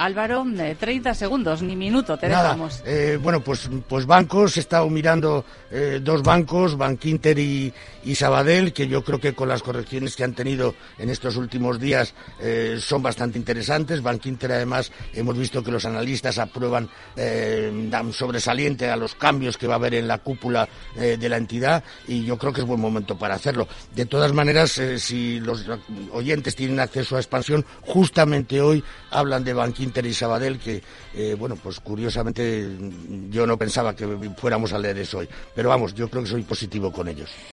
Álvaro, 30 segundos, ni minuto, te dejamos. bueno, pues, pues bancos, he estado mirando dos bancos, Bankinter y, y Sabadell, que yo creo que con las correcciones que han tenido en estos últimos días son bastante interesantes. Bankinter, además, hemos visto que los analistas aprueban, dan sobresaliente a los cambios que va a haber en la cúpula de la entidad y yo creo que es buen momento para hacerlo. De todas maneras, si los oyentes tienen acceso a expansión, justamente hoy hablan de Bankinter y Sabadell, que, eh, bueno, pues curiosamente yo no pensaba que fuéramos a leer eso hoy. Pero vamos, yo creo que soy positivo con ellos.